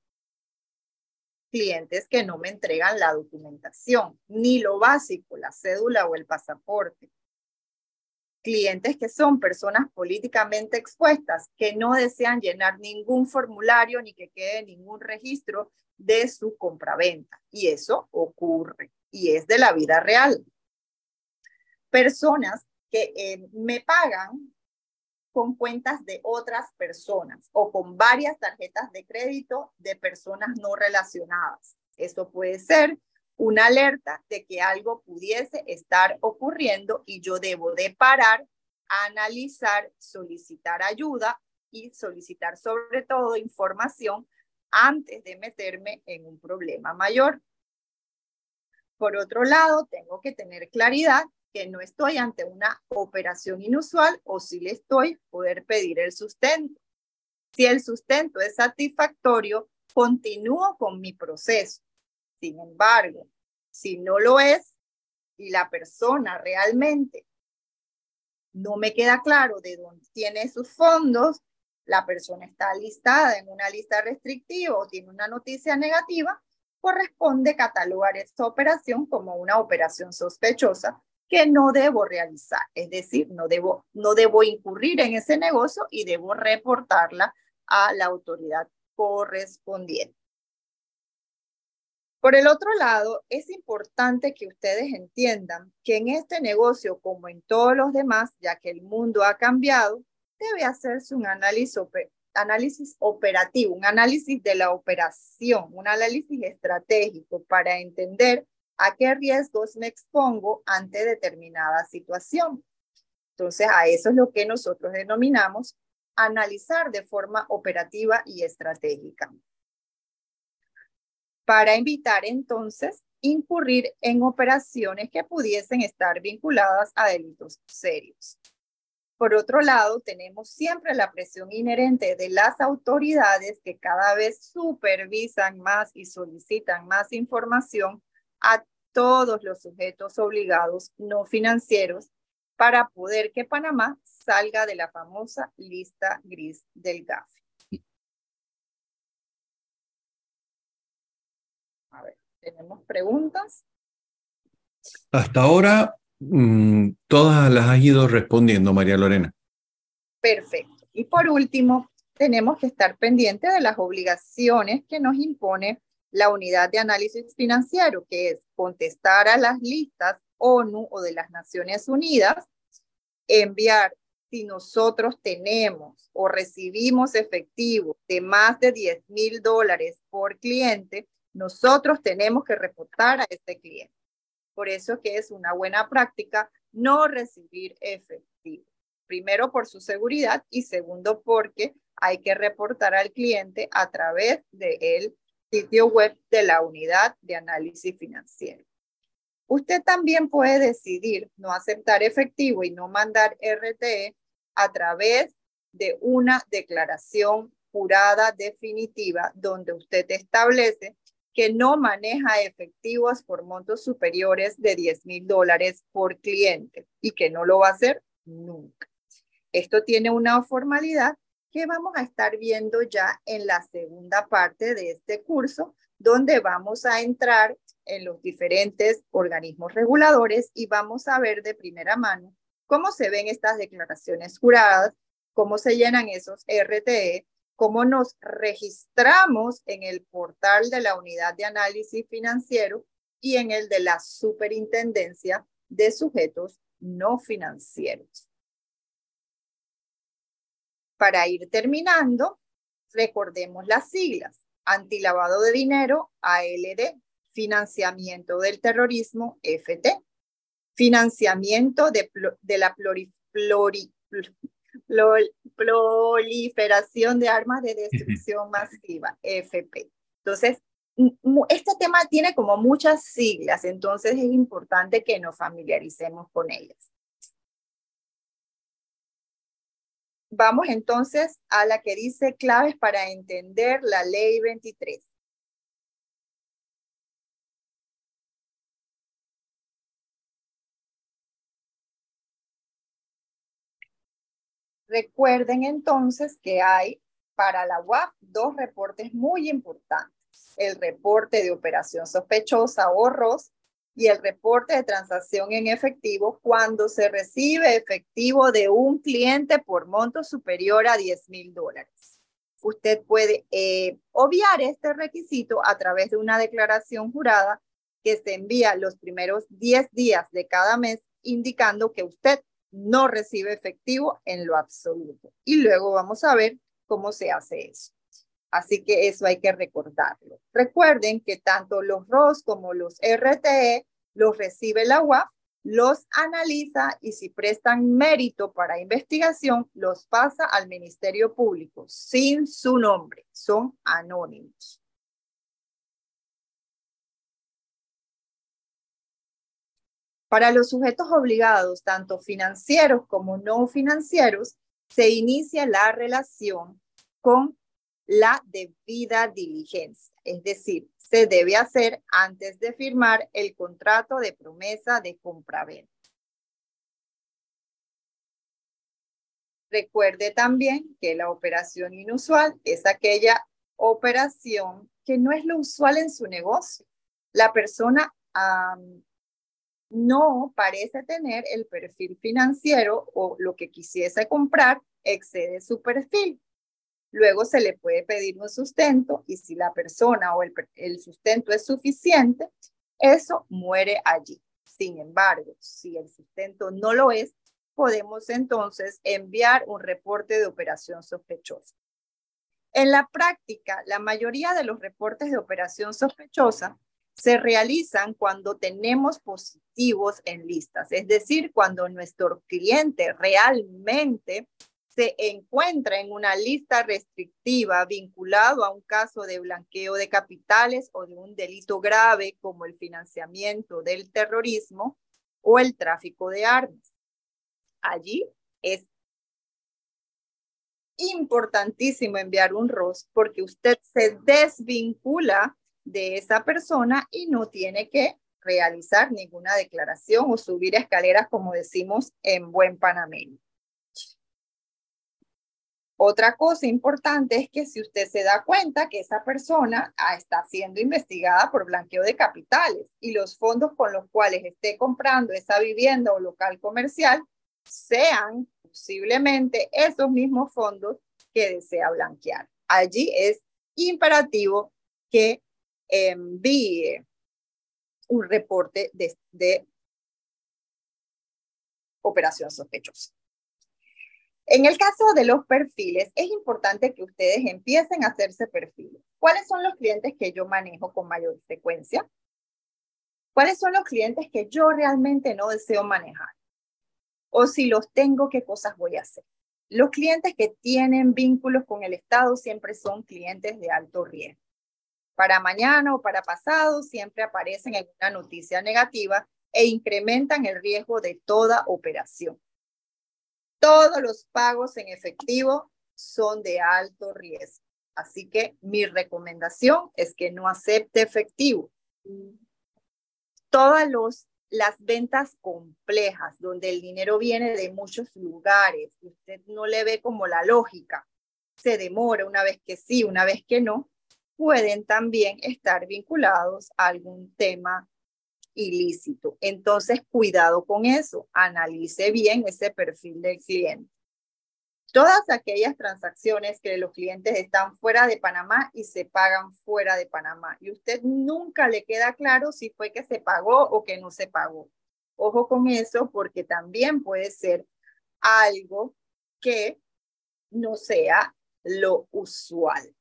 clientes que no me entregan la documentación, ni lo básico, la cédula o el pasaporte. Clientes que son personas políticamente expuestas, que no desean llenar ningún formulario ni que quede ningún registro de su compraventa. Y eso ocurre y es de la vida real. Personas que eh, me pagan con cuentas de otras personas o con varias tarjetas de crédito de personas no relacionadas. Eso puede ser una alerta de que algo pudiese estar ocurriendo y yo debo de parar, analizar, solicitar ayuda y solicitar sobre todo información antes de meterme en un problema mayor. Por otro lado, tengo que tener claridad que no estoy ante una operación inusual o si le estoy, poder pedir el sustento. Si el sustento es satisfactorio, continúo con mi proceso. Sin embargo, si no lo es y la persona realmente no me queda claro de dónde tiene sus fondos, la persona está listada en una lista restrictiva o tiene una noticia negativa, corresponde catalogar esta operación como una operación sospechosa que no debo realizar. Es decir, no debo, no debo incurrir en ese negocio y debo reportarla a la autoridad correspondiente. Por el otro lado, es importante que ustedes entiendan que en este negocio, como en todos los demás, ya que el mundo ha cambiado, debe hacerse un análisis, análisis operativo, un análisis de la operación, un análisis estratégico para entender a qué riesgos me expongo ante determinada situación. Entonces, a eso es lo que nosotros denominamos analizar de forma operativa y estratégica. Para evitar entonces incurrir en operaciones que pudiesen estar vinculadas a delitos serios. Por otro lado, tenemos siempre la presión inherente de las autoridades que cada vez supervisan más y solicitan más información a todos los sujetos obligados no financieros para poder que Panamá salga de la famosa lista gris del GAF. A ver, ¿tenemos preguntas? Hasta ahora, mm, todas las has ido respondiendo, María Lorena. Perfecto. Y por último, tenemos que estar pendientes de las obligaciones que nos impone la unidad de análisis financiero, que es contestar a las listas ONU o de las Naciones Unidas, enviar si nosotros tenemos o recibimos efectivo de más de 10 mil dólares por cliente, nosotros tenemos que reportar a este cliente. Por eso que es una buena práctica no recibir efectivo. Primero por su seguridad y segundo porque hay que reportar al cliente a través de el sitio web de la unidad de análisis financiero. Usted también puede decidir no aceptar efectivo y no mandar RTE a través de una declaración jurada definitiva donde usted establece que no maneja efectivos por montos superiores de 10 mil dólares por cliente y que no lo va a hacer nunca. Esto tiene una formalidad que vamos a estar viendo ya en la segunda parte de este curso, donde vamos a entrar en los diferentes organismos reguladores y vamos a ver de primera mano cómo se ven estas declaraciones juradas, cómo se llenan esos RTE, cómo nos registramos en el portal de la unidad de análisis financiero y en el de la superintendencia de sujetos no financieros. Para ir terminando, recordemos las siglas. Antilavado de dinero, ALD. Financiamiento del terrorismo, FT. Financiamiento de, de la proliferación de armas de destrucción masiva, FP. Entonces, este tema tiene como muchas siglas, entonces es importante que nos familiaricemos con ellas. Vamos entonces a la que dice claves para entender la ley 23. Recuerden entonces que hay para la UAP dos reportes muy importantes el reporte de operación sospechosa o ROS y el reporte de transacción en efectivo cuando se recibe efectivo de un cliente por monto superior a 10 mil dólares. Usted puede eh, obviar este requisito a través de una declaración jurada que se envía los primeros 10 días de cada mes indicando que usted no recibe efectivo en lo absoluto. Y luego vamos a ver cómo se hace eso. Así que eso hay que recordarlo. Recuerden que tanto los ROS como los RTE los recibe la UAF, los analiza y si prestan mérito para investigación, los pasa al Ministerio Público sin su nombre. Son anónimos. Para los sujetos obligados, tanto financieros como no financieros, se inicia la relación con la debida diligencia, es decir, se debe hacer antes de firmar el contrato de promesa de compraventa. Recuerde también que la operación inusual es aquella operación que no es lo usual en su negocio. La persona no parece tener el perfil financiero o lo que quisiese comprar excede su perfil. Luego se le puede pedir un sustento y si la persona o el, sustento es suficiente, eso muere allí. Sin embargo, si el sustento no lo es, podemos entonces enviar un reporte de operación sospechosa. En la práctica, la mayoría de los reportes de operación sospechosa se realizan cuando tenemos positivos en listas, es decir, cuando nuestro cliente realmente se encuentra en una lista restrictiva vinculado a un caso de blanqueo de capitales o de un delito grave como el financiamiento del terrorismo o el tráfico de armas. Allí es importantísimo enviar un ROS porque usted se desvincula de esa persona y no tiene que realizar ninguna declaración o subir escaleras como decimos en buen panameño. Otra cosa importante es que si usted se da cuenta que esa persona ah, está siendo investigada por blanqueo de capitales y los fondos con los cuales esté comprando esa vivienda o local comercial sean posiblemente esos mismos fondos que desea blanquear. Allí es imperativo que envíe un reporte de, de operación sospechosa. En el caso de los perfiles, es importante que ustedes empiecen a hacerse perfiles. ¿Cuáles son los clientes que yo manejo con mayor frecuencia? ¿Cuáles son los clientes que yo realmente no deseo manejar? O si los tengo, ¿qué cosas voy a hacer? Los clientes que tienen vínculos con el Estado siempre son clientes de alto riesgo. Para mañana o para pasado siempre aparecen en una noticia negativa e incrementan el riesgo de toda operación. Todos los pagos en efectivo son de alto riesgo. Así que mi recomendación es que no acepte efectivo. Todas las ventas complejas, donde el dinero viene de muchos lugares, usted no le ve como la lógica, se demora una vez que sí, una vez que no, pueden también estar vinculados a algún tema ilícito. Entonces, cuidado con eso, analice bien ese perfil del cliente. Todas aquellas transacciones que los clientes están fuera de Panamá y se pagan fuera de Panamá y usted nunca le queda claro si fue que se pagó o que no se pagó. Ojo con eso porque también puede ser algo que no sea lo usual.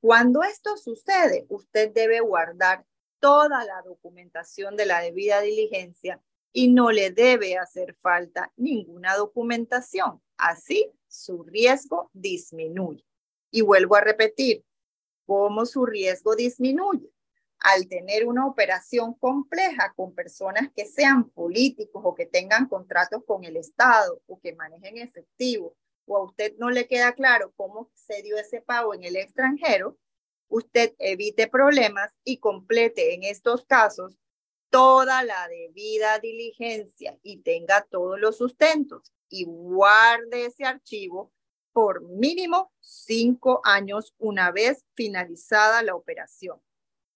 Cuando esto sucede, usted debe guardar toda la documentación de la debida diligencia y no le debe hacer falta ninguna documentación. Así, su riesgo disminuye. Y vuelvo a repetir, ¿cómo su riesgo disminuye? Al tener una operación compleja con personas que sean políticos o que tengan contratos con el Estado o que manejen efectivo, o a usted no le queda claro cómo se dio ese pago en el extranjero, usted evite problemas y complete en estos casos toda la debida diligencia y tenga todos los sustentos y guarde ese archivo por mínimo cinco años una vez finalizada la operación.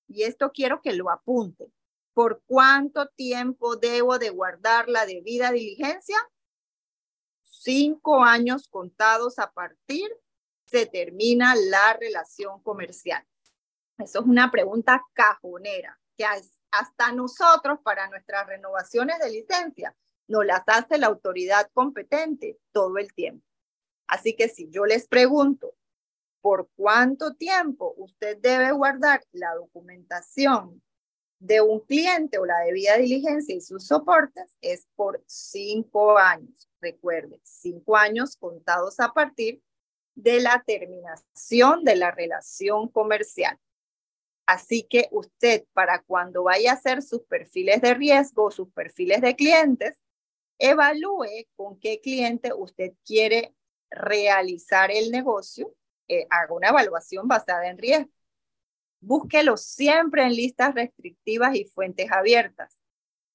Y esto quiero que lo apunte. ¿Por cuánto tiempo debo de guardar la debida diligencia? Cinco años contados a partir se termina la relación comercial. Eso es una pregunta cajonera que hasta nosotros para nuestras renovaciones de licencia nos las hace la autoridad competente todo el tiempo. Así que si yo les pregunto, ¿por cuánto tiempo usted debe guardar la documentación de un cliente o la debida diligencia y sus soportes? Es por cinco años. Recuerde, cinco años contados a partir de la terminación de la relación comercial. Así que usted, para cuando vaya a hacer sus perfiles de riesgo, sus perfiles de clientes, evalúe con qué cliente usted quiere realizar el negocio, eh, haga una evaluación basada en riesgo. Búsquelo siempre en listas restrictivas y fuentes abiertas.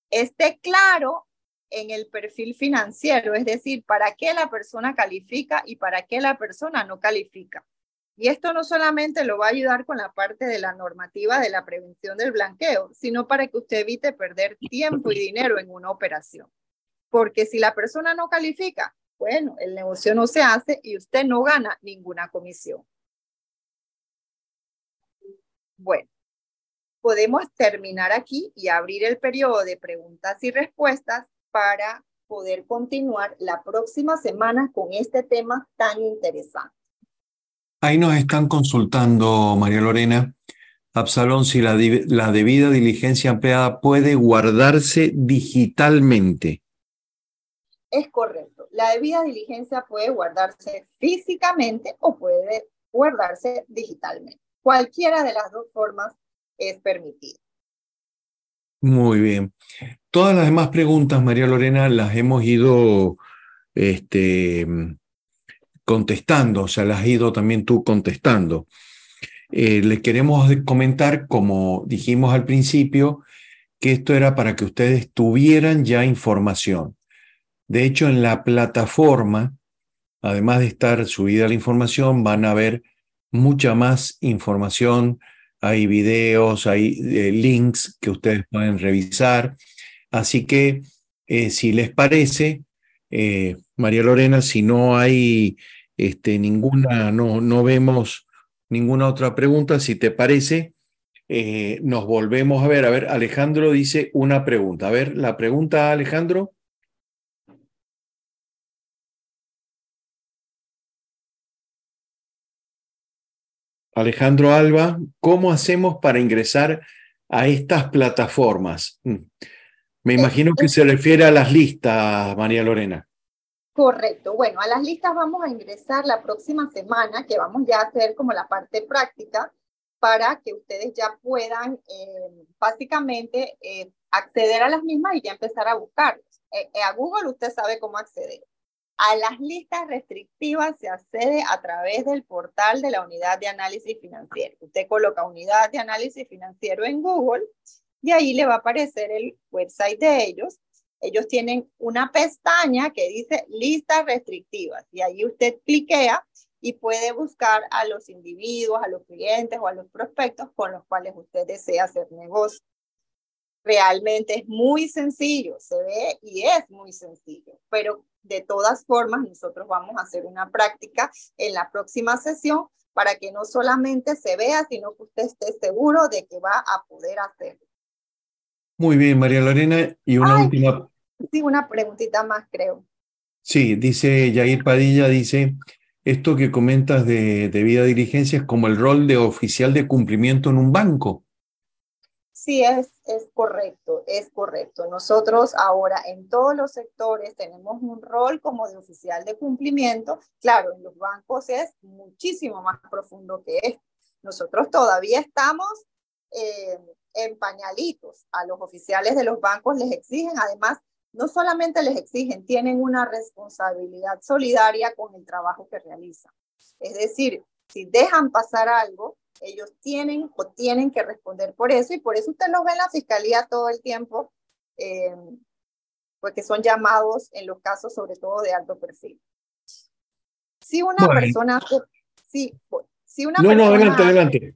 Esté claro en el perfil financiero, es decir, para qué la persona califica y para qué la persona no califica. Y esto no solamente lo va a ayudar con la parte de la normativa de la prevención del blanqueo, sino para que usted evite perder tiempo y dinero en una operación. Porque si la persona no califica, bueno, el negocio no se hace y usted no gana ninguna comisión. Bueno, podemos terminar aquí y abrir el periodo de preguntas y respuestas para poder continuar la próxima semana con este tema tan interesante. Ahí nos están consultando, María Lorena, Absalón, si la, la debida diligencia empleada puede guardarse digitalmente. Es correcto. La debida diligencia puede guardarse físicamente o puede guardarse digitalmente. Cualquiera de las dos formas es permitida. Muy bien. Todas las demás preguntas, María Lorena, las hemos ido este, contestando, o sea, las has ido también tú contestando. Eh, les queremos comentar, como dijimos al principio, que esto era para que ustedes tuvieran ya información. De hecho, en la plataforma, además de estar subida la información, van a ver mucha más información. Hay videos, hay eh, links que ustedes pueden revisar. Así que, eh, si les parece, María Lorena, si no hay este, ninguna, no, no vemos ninguna otra pregunta. Si te parece, eh, nos volvemos a ver. A ver, Alejandro dice una pregunta. A ver, la pregunta, Alejandro. Alejandro Alba, ¿cómo hacemos para ingresar a estas plataformas? Mm. Me imagino que se refiere a las listas, María Lorena. Correcto. Bueno, a las listas vamos a ingresar la próxima semana, que vamos ya a hacer como la parte práctica para que ustedes ya puedan eh, básicamente eh, acceder a las mismas y ya empezar a buscarlos. Eh, a Google usted sabe cómo acceder. A las listas restrictivas se accede a través del portal de la unidad de análisis financiero. Usted coloca unidad de análisis financiero en Google y ahí le va a aparecer el website de ellos ellos tienen una pestaña que dice listas restrictivas y ahí usted cliquea y puede buscar a los individuos, a los clientes o a los prospectos con los cuales usted desea hacer negocio. Realmente es muy sencillo, se ve y es muy sencillo, pero de todas formas nosotros vamos a hacer una práctica en la próxima sesión para que no solamente se vea, sino que usted esté seguro de que va a poder hacerlo. Muy bien, María Lorena. Y una última Sí, una preguntita más, creo. Sí, dice Yair Padilla, dice, esto que comentas de debida diligencia es como el rol de oficial de cumplimiento en un banco. Sí, es, es correcto, es correcto. Nosotros ahora en todos los sectores tenemos un rol como de oficial de cumplimiento. Claro, en los bancos es muchísimo más profundo que esto. Nosotros todavía estamos eh, en pañalitos. A los oficiales de los bancos les exigen, además, no solamente les exigen, tienen una responsabilidad solidaria con el trabajo que realizan. Es decir, si dejan pasar algo, ellos tienen o tienen que responder por eso y por eso usted los ve en la fiscalía todo el tiempo, eh, porque son llamados en los casos sobre todo de alto perfil. Si una persona, sí, si una no, persona, no, adelante, adelante.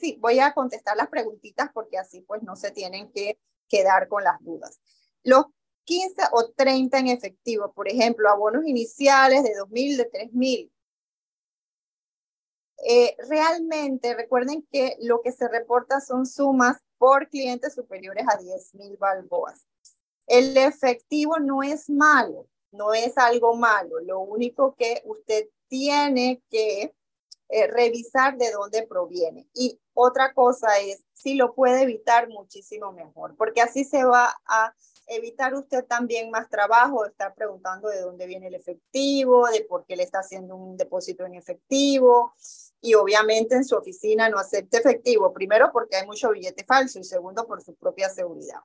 Sí, voy a contestar las preguntitas porque así pues no se tienen que quedar con las dudas. Los 15 o 30 en efectivo, por ejemplo, abonos iniciales de 2.000, de 3.000, eh, realmente recuerden que lo que se reporta son sumas por clientes superiores a 10 mil balboas. El efectivo no es malo, no es algo malo. Lo único que usted tiene que eh, revisar de dónde proviene. Y otra cosa es, si lo puede evitar, muchísimo mejor, porque así se va a evitar usted también más trabajo, estar preguntando de dónde viene el efectivo, de por qué le está haciendo un depósito en efectivo. Y obviamente en su oficina no acepte efectivo, primero porque hay mucho billete falso y segundo por su propia seguridad.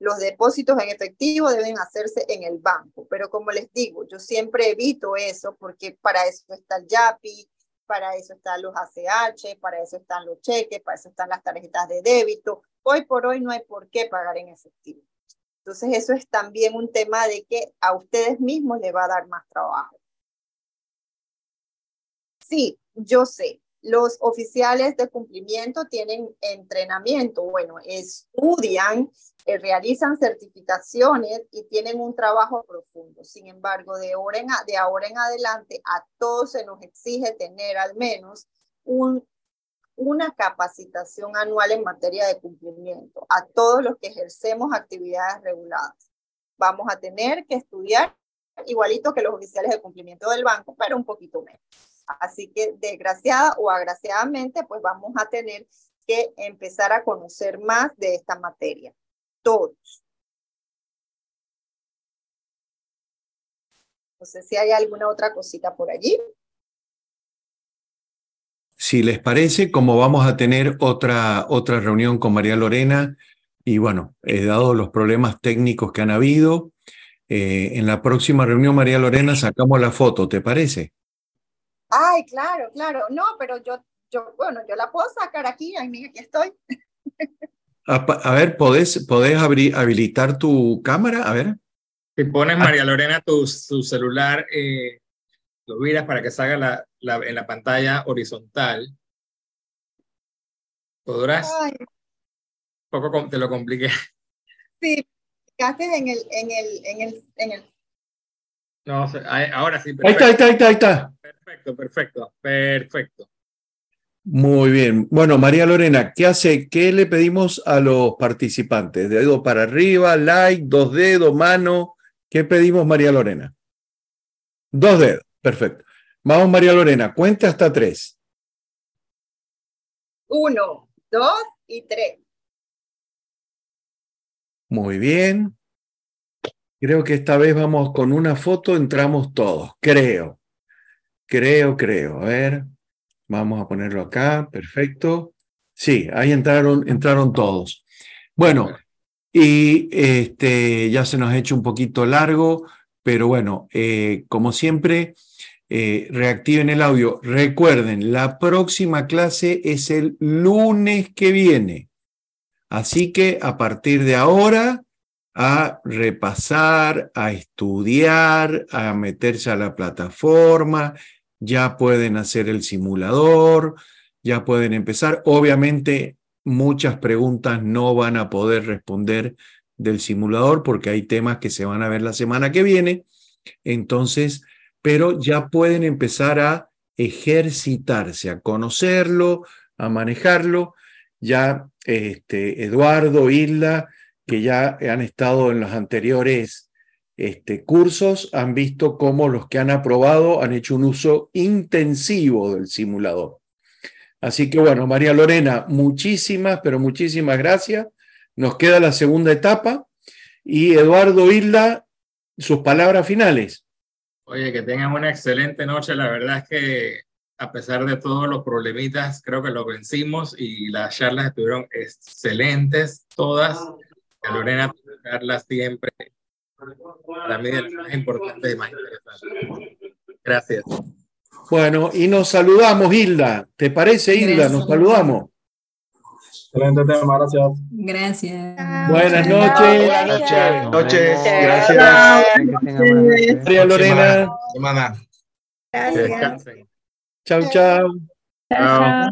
Los depósitos en efectivo deben hacerse en el banco, pero como les digo, yo siempre evito eso porque para eso está el YAPI, para eso están los ACH, para eso están los cheques, para eso están las tarjetas de débito. Hoy por hoy no hay por qué pagar en efectivo. Entonces eso es también un tema de que a ustedes mismos les va a dar más trabajo. Sí, yo sé, los oficiales de cumplimiento tienen entrenamiento, bueno, estudian, eh, realizan certificaciones y tienen un trabajo profundo. Sin embargo, de ahora, en, de ahora en adelante, a todos se nos exige tener al menos un una capacitación anual en materia de cumplimiento a todos los que ejercemos actividades reguladas. Vamos a tener que estudiar igualito que los oficiales de cumplimiento del banco, pero un poquito menos. Así que desgraciada o agraciadamente, pues vamos a tener que empezar a conocer más de esta materia. Todos. No sé si hay alguna otra cosita por allí. Si les parece, como vamos a tener otra, otra reunión con María Lorena, y bueno, he dado los problemas técnicos que han habido, eh, en la próxima reunión, María Lorena, sacamos la foto, ¿te parece? Ay, claro, claro. No, pero yo, yo bueno, yo la puedo sacar aquí, ay, aquí estoy. A, ver, ¿podés, podés habilitar tu cámara? A ver. Si pones, María Lorena, tu, tu celular, eh, lo miras para que salga la, en la pantalla horizontal. ¿Podrás? poco te lo compliqué. Sí, casi en el, en el, en el, en el. No, ahora sí. Ahí está, ahí está, ahí está, ahí está. Perfecto, perfecto, perfecto. Muy bien. Bueno, María Lorena, ¿qué hace? ¿Qué le pedimos a los participantes? Dedo para arriba, like, dos dedos, mano. ¿Qué pedimos, María Lorena? Dos dedos. Perfecto. Vamos, María Lorena, cuente hasta tres. Uno, dos y tres. Muy bien. Creo que esta vez vamos con una foto, entramos todos, creo. Creo, creo. A ver, vamos a ponerlo acá, perfecto. Sí, ahí entraron, entraron todos. Bueno, y este, ya se nos ha hecho un poquito largo, pero bueno, eh, como siempre, eh, reactiven el audio. Recuerden, la próxima clase es el lunes que viene. Así que a partir de ahora, a repasar, a estudiar, a meterse a la plataforma, ya pueden hacer el simulador, ya pueden empezar. Obviamente, muchas preguntas no van a poder responder del simulador porque hay temas que se van a ver la semana que viene. Entonces, pero ya pueden empezar a ejercitarse, a conocerlo, a manejarlo. Ya este, Eduardo, Isla, que ya han estado en los anteriores este, cursos han visto cómo los que han aprobado han hecho un uso intensivo del simulador. Así que bueno, María Lorena, muchísimas, pero muchísimas gracias. Nos queda la segunda etapa y Eduardo Isla, sus palabras finales. Oye, que tengan una excelente noche. La verdad es que a pesar de todos los problemitas, creo que lo vencimos y las charlas estuvieron excelentes, todas. Lorena, charlas siempre, para mí las más importantes y más interesantes. Gracias. Bueno, y nos saludamos, Hilda. ¿Te parece, Hilda? Nos saludamos. Excelente tema, gracias. Gracias. Buenas noches. Buenas noches. Gracias. María Lorena. Semana. Que descansen. Chau, chau. Chao.